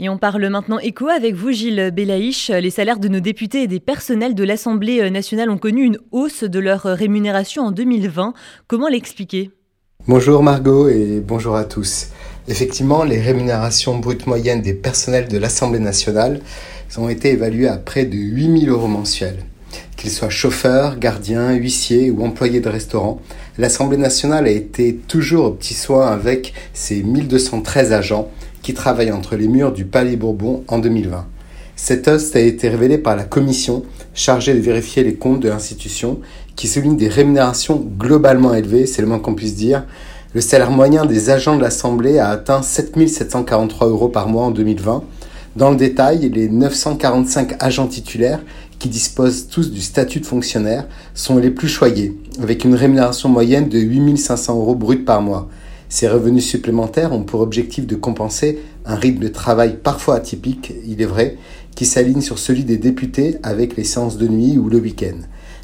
Et on parle maintenant écho avec vous, Gilles Belaïch. Les salaires de nos députés et des personnels de l'Assemblée nationale ont connu une hausse de leur rémunération en 2020. Comment l'expliquer? Bonjour Margot et bonjour à tous. Effectivement, les rémunérations brutes moyennes des personnels de l'Assemblée nationale ont été évaluées à près de 8000 euros mensuels. Qu'ils soient chauffeurs, gardiens, huissiers ou employés de restaurants, l'Assemblée nationale a été toujours au petit soin avec ses 1213 agents qui travaille entre les murs du Palais Bourbon en 2020. Cette hausse a été révélée par la commission chargée de vérifier les comptes de l'institution qui souligne des rémunérations globalement élevées, c'est le moins qu'on puisse dire. Le salaire moyen des agents de l'Assemblée a atteint 7743 euros par mois en 2020. Dans le détail, les 945 agents titulaires qui disposent tous du statut de fonctionnaire sont les plus choyés, avec une rémunération moyenne de 8500 euros brut par mois. Ces revenus supplémentaires ont pour objectif de compenser un rythme de travail parfois atypique, il est vrai, qui s'aligne sur celui des députés avec les séances de nuit ou le week-end.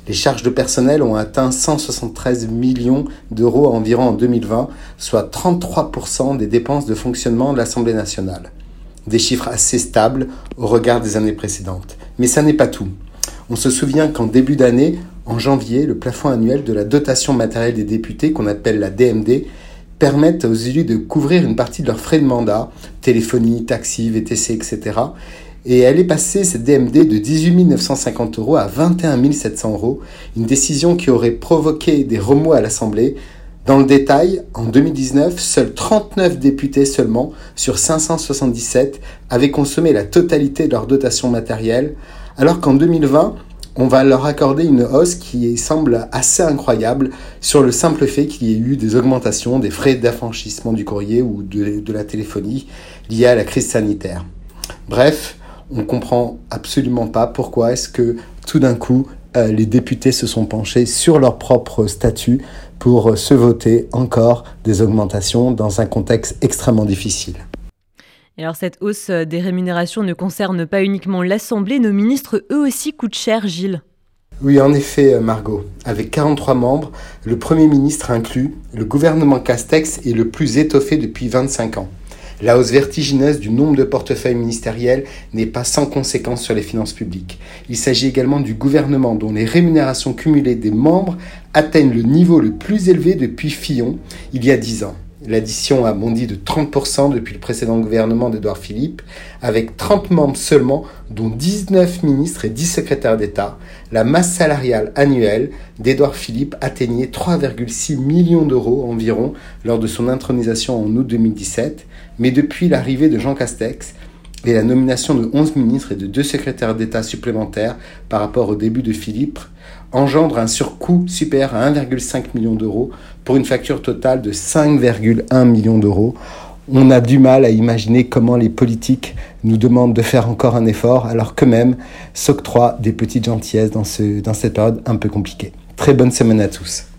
Les charges de personnel ont atteint 173 millions d'euros environ en 2020, soit 33% des dépenses de fonctionnement de l'Assemblée nationale. Des chiffres assez stables au regard des années précédentes. Mais ça n'est pas tout. On se souvient qu'en début d'année, en janvier, le plafond annuel de la dotation matérielle des députés, qu'on appelle la DMD, permettent aux élus de couvrir une partie de leurs frais de mandat, téléphonie, taxi, VTC, etc. Et elle est passée, cette DMD, de 18 950 euros à 21 700 euros, une décision qui aurait provoqué des remous à l'Assemblée. Dans le détail, en 2019, seuls 39 députés seulement, sur 577, avaient consommé la totalité de leur dotation matérielle, alors qu'en 2020, on va leur accorder une hausse qui semble assez incroyable sur le simple fait qu'il y ait eu des augmentations des frais d'affranchissement du courrier ou de, la téléphonie liées à la crise sanitaire. Bref, on comprend absolument pas pourquoi est-ce que tout d'un coup les députés se sont penchés sur leur propre statut pour se voter encore des augmentations dans un contexte extrêmement difficile alors cette hausse euh, des rémunérations ne concerne pas uniquement l'Assemblée, nos ministres eux aussi coûtent cher, Gilles. Oui, en effet, euh, Margot. Avec 43 membres, le Premier ministre inclus, le gouvernement Castex est le plus étoffé depuis 25 ans. La hausse vertigineuse du nombre de portefeuilles ministériels n'est pas sans conséquence sur les finances publiques. Il s'agit également du gouvernement dont les rémunérations cumulées des membres atteignent le niveau le plus élevé depuis Fillon, il y a 10 ans. L'addition a bondi de 30% depuis le précédent gouvernement d'Edouard Philippe, avec 30 membres seulement, dont 19 ministres et 10 secrétaires d'État. La masse salariale annuelle d'Edouard Philippe atteignait 3,6 millions d'euros environ lors de son intronisation en août 2017, mais depuis l'arrivée de Jean Castex, et la nomination de 11 ministres et de 2 secrétaires d'État supplémentaires par rapport au début de Philippe engendre un surcoût supérieur à 1,5 million d'euros pour une facture totale de 5,1 millions d'euros. On a du mal à imaginer comment les politiques nous demandent de faire encore un effort alors qu'eux-mêmes s'octroient des petites gentillesses dans, ce, dans cette période un peu compliquée. Très bonne semaine à tous.